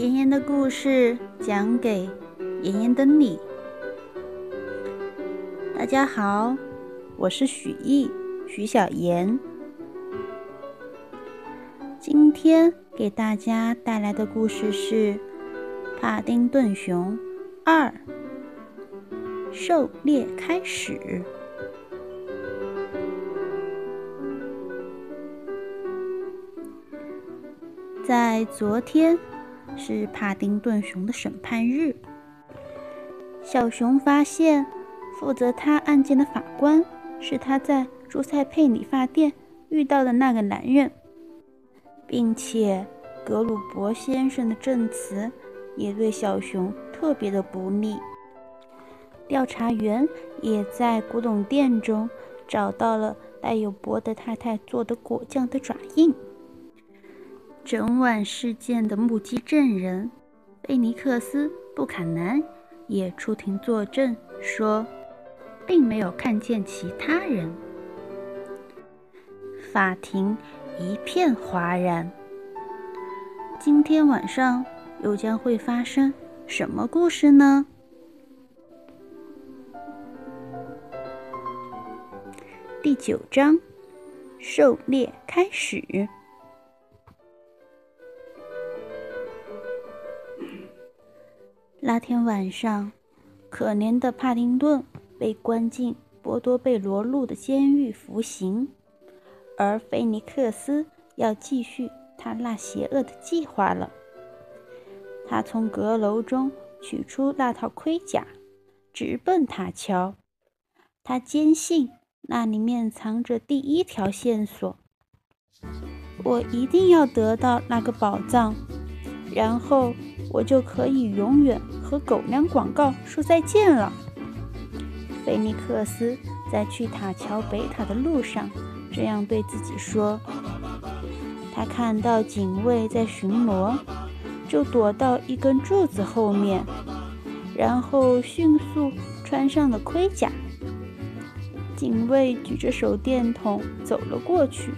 妍妍的故事讲给妍妍的你。大家好，我是许艺许小妍。今天给大家带来的故事是《帕丁顿熊二》，狩猎开始。在昨天。是帕丁顿熊的审判日。小熊发现，负责他案件的法官是他在朱塞佩理发店遇到的那个男人，并且格鲁伯先生的证词也对小熊特别的不利。调查员也在古董店中找到了带有伯德太太做的果酱的爪印。整晚事件的目击证人贝尼克斯·布坎南也出庭作证，说并没有看见其他人。法庭一片哗然。今天晚上又将会发生什么故事呢？第九章，狩猎开始。那天晚上，可怜的帕丁顿被关进波多贝罗路的监狱服刑，而菲尼克斯要继续他那邪恶的计划了。他从阁楼中取出那套盔甲，直奔塔桥。他坚信那里面藏着第一条线索。我一定要得到那个宝藏，然后。我就可以永远和狗粮广告说再见了。菲尼克斯在去塔桥北塔的路上这样对自己说。他看到警卫在巡逻，就躲到一根柱子后面，然后迅速穿上了盔甲。警卫举着手电筒走了过去，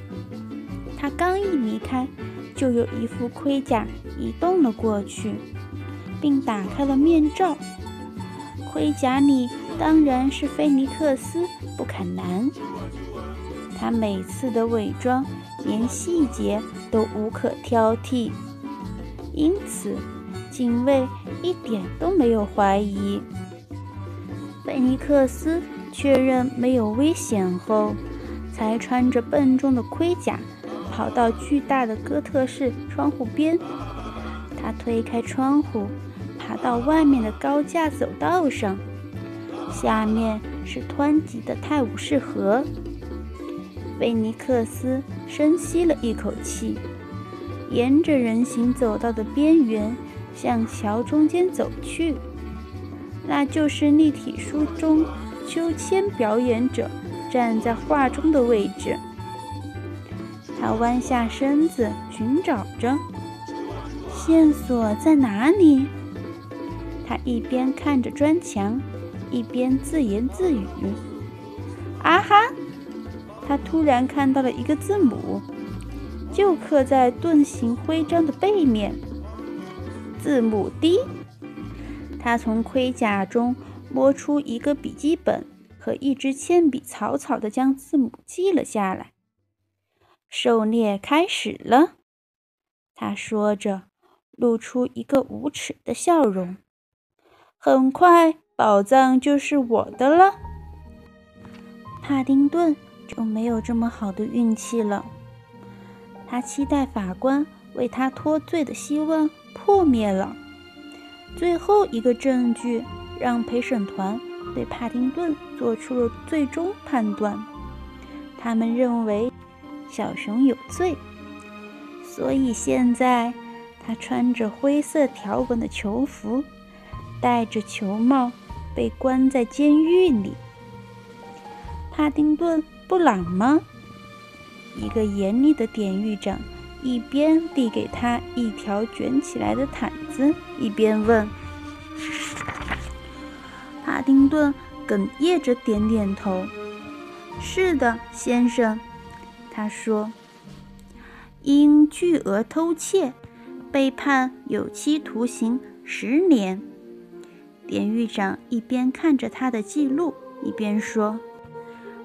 他刚一离开。就有一副盔甲移动了过去，并打开了面罩。盔甲里当然是菲尼克斯·布坎南。他每次的伪装连细节都无可挑剔，因此警卫一点都没有怀疑。菲尼克斯确认没有危险后，才穿着笨重的盔甲。跑到巨大的哥特式窗户边，他推开窗户，爬到外面的高架走道上，下面是湍急的泰晤士河。菲尼克斯深吸了一口气，沿着人行走道的边缘向桥中间走去，那就是立体书中秋千表演者站在画中的位置。他弯下身子寻找着线索在哪里。他一边看着砖墙，一边自言自语：“啊哈！”他突然看到了一个字母，就刻在盾形徽章的背面，字母 D。他从盔甲中摸出一个笔记本和一支铅笔，草草地将字母记了下来。狩猎开始了，他说着，露出一个无耻的笑容。很快，宝藏就是我的了。帕丁顿就没有这么好的运气了。他期待法官为他脱罪的希望破灭了。最后一个证据让陪审团对帕丁顿做出了最终判断。他们认为。小熊有罪，所以现在他穿着灰色条纹的囚服，戴着球帽，被关在监狱里。帕丁顿不冷吗？一个严厉的典狱长一边递给他一条卷起来的毯子，一边问。帕丁顿哽咽着点点头：“是的，先生。”他说：“因巨额偷窃，被判有期徒刑十年。典狱长一边看着他的记录，一边说：“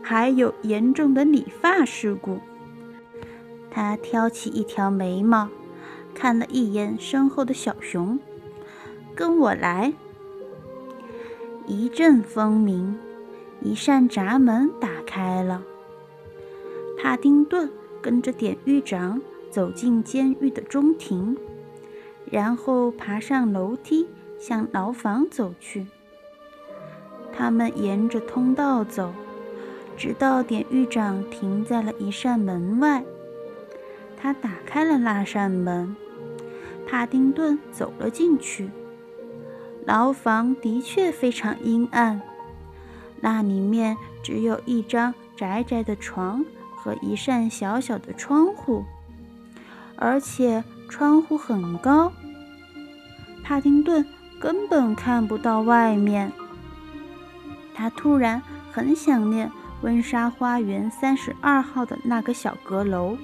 还有严重的理发事故。”他挑起一条眉毛，看了一眼身后的小熊，“跟我来。”一阵风鸣，一扇闸门打开了。帕丁顿跟着典狱长走进监狱的中庭，然后爬上楼梯向牢房走去。他们沿着通道走，直到典狱长停在了一扇门外。他打开了那扇门，帕丁顿走了进去。牢房的确非常阴暗，那里面只有一张窄窄的床和一扇小小的窗户，而且窗户很高，帕丁顿根本看不到外面。他突然很想念温莎花园三十二号的那个小阁楼。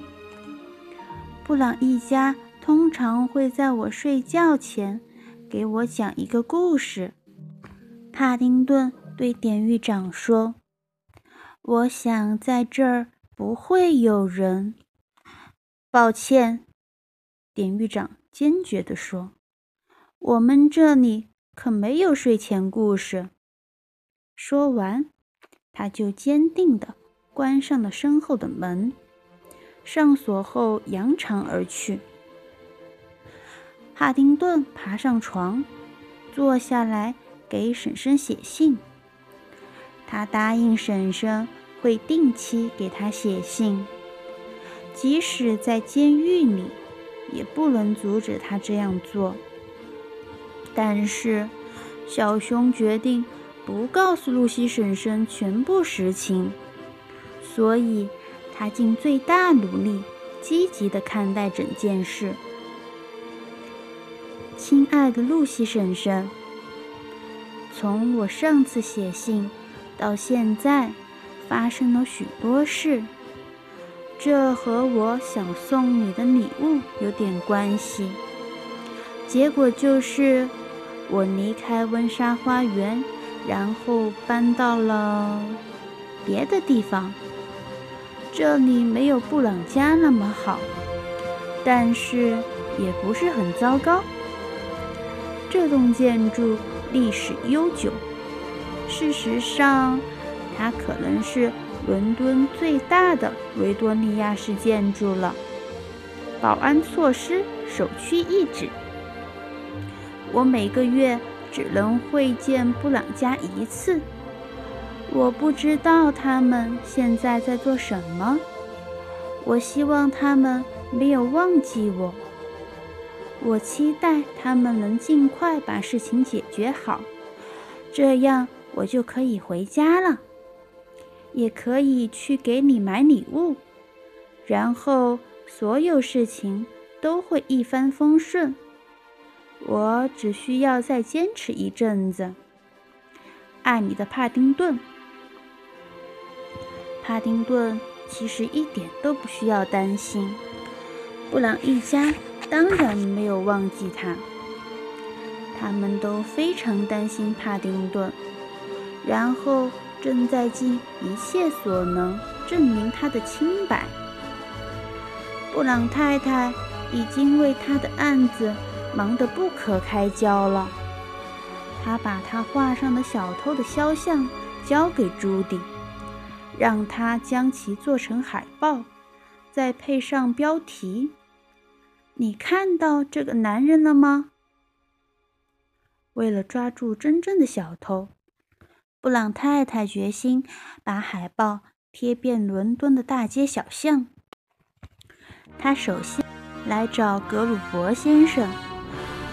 布朗一家通常会在我睡觉前。给我讲一个故事，帕丁顿对典狱长说：“我想在这儿不会有人。”抱歉，典狱长坚决地说：“我们这里可没有睡前故事。”说完，他就坚定地关上了身后的门，上锁后扬长而去。帕丁顿爬上床，坐下来给婶婶写信。他答应婶婶会定期给他写信，即使在监狱里，也不能阻止他这样做。但是，小熊决定不告诉露西婶婶全部实情，所以他尽最大努力，积极地看待整件事。亲爱的露西婶婶，从我上次写信到现在，发生了许多事。这和我想送你的礼物有点关系。结果就是，我离开温莎花园，然后搬到了别的地方。这里没有布朗家那么好，但是也不是很糟糕。这栋建筑历史悠久，事实上，它可能是伦敦最大的维多利亚式建筑了。保安措施首屈一指。我每个月只能会见布朗家一次，我不知道他们现在在做什么。我希望他们没有忘记我。我期待他们能尽快把事情解决好，这样我就可以回家了，也可以去给你买礼物，然后所有事情都会一帆风顺。我只需要再坚持一阵子。爱你的帕丁顿。帕丁顿其实一点都不需要担心，布朗一家。当然没有忘记他，他们都非常担心帕丁顿，然后正在尽一切所能证明他的清白。布朗太太已经为他的案子忙得不可开交了，她把他画上的小偷的肖像交给朱迪，让他将其做成海报，再配上标题。你看到这个男人了吗？为了抓住真正的小偷，布朗太太决心把海报贴遍伦敦的大街小巷。他首先来找格鲁伯先生，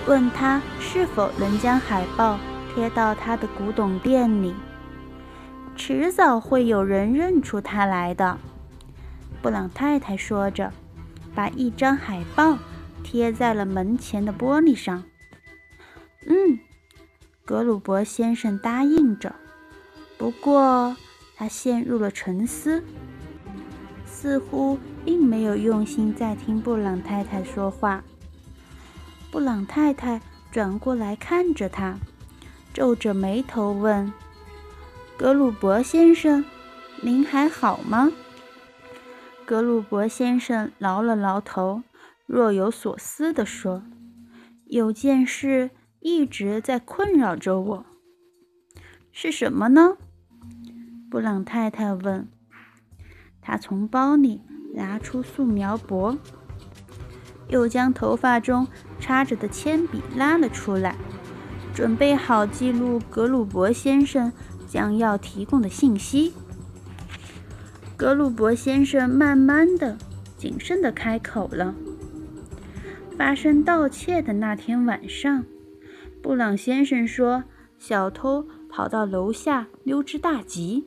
问他是否能将海报贴到他的古董店里。迟早会有人认出他来的，布朗太太说着，把一张海报。贴在了门前的玻璃上。嗯，格鲁伯先生答应着。不过他陷入了沉思，似乎并没有用心在听布朗太太说话。布朗太太转过来看着他，皱着眉头问：“格鲁伯先生，您还好吗？”格鲁伯先生挠了挠头，若有所思地说：“有件事一直在困扰着我。是什么呢？”布朗太太问。他从包里拿出素描簿，又将头发中插着的铅笔拉了出来，准备好记录格鲁伯先生将要提供的信息。格鲁伯先生慢慢的、谨慎的开口了：“发生盗窃的那天晚上，布朗先生说，小偷跑到楼下溜之大吉。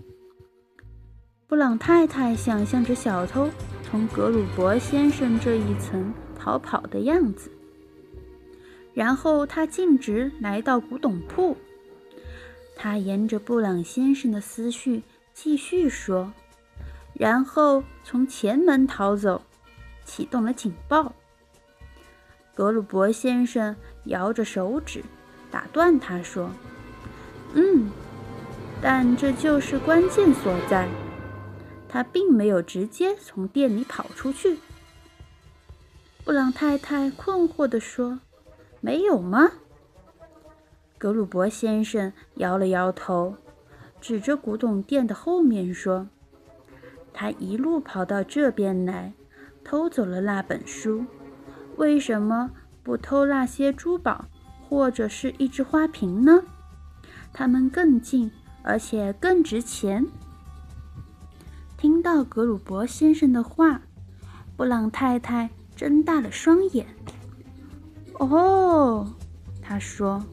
布朗太太想象着小偷从格鲁伯先生这一层逃跑的样子，然后他径直来到古董铺。他沿着布朗先生的思绪继续说。”然后从前门逃走，启动了警报。格鲁伯先生摇着手指，打断他说：“嗯，但这就是关键所在。他并没有直接从店里跑出去。”布朗太太困惑地说：“没有吗？”格鲁伯先生摇了摇头，指着古董店的后面说。他一路跑到这边来，偷走了那本书。为什么不偷那些珠宝，或者是一只花瓶呢？它们更近，而且更值钱。听到格鲁伯先生的话，布朗太太睁大了双眼。哦，他说，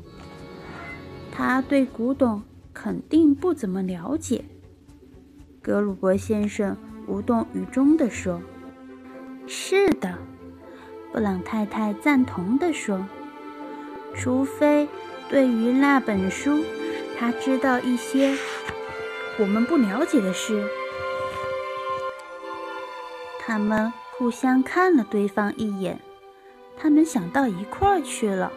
他对古董肯定不怎么了解。格鲁伯先生无动于衷地说：“是的。”布朗太太赞同地说：“除非对于那本书，他知道一些我们不了解的事。”他们互相看了对方一眼，他们想到一块儿去了。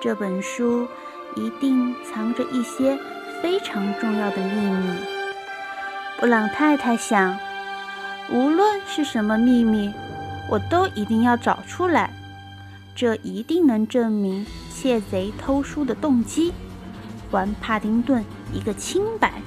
这本书一定藏着一些非常重要的秘密。布朗太太想，无论是什么秘密，我都一定要找出来。这一定能证明窃贼偷书的动机，还帕丁顿一个清白。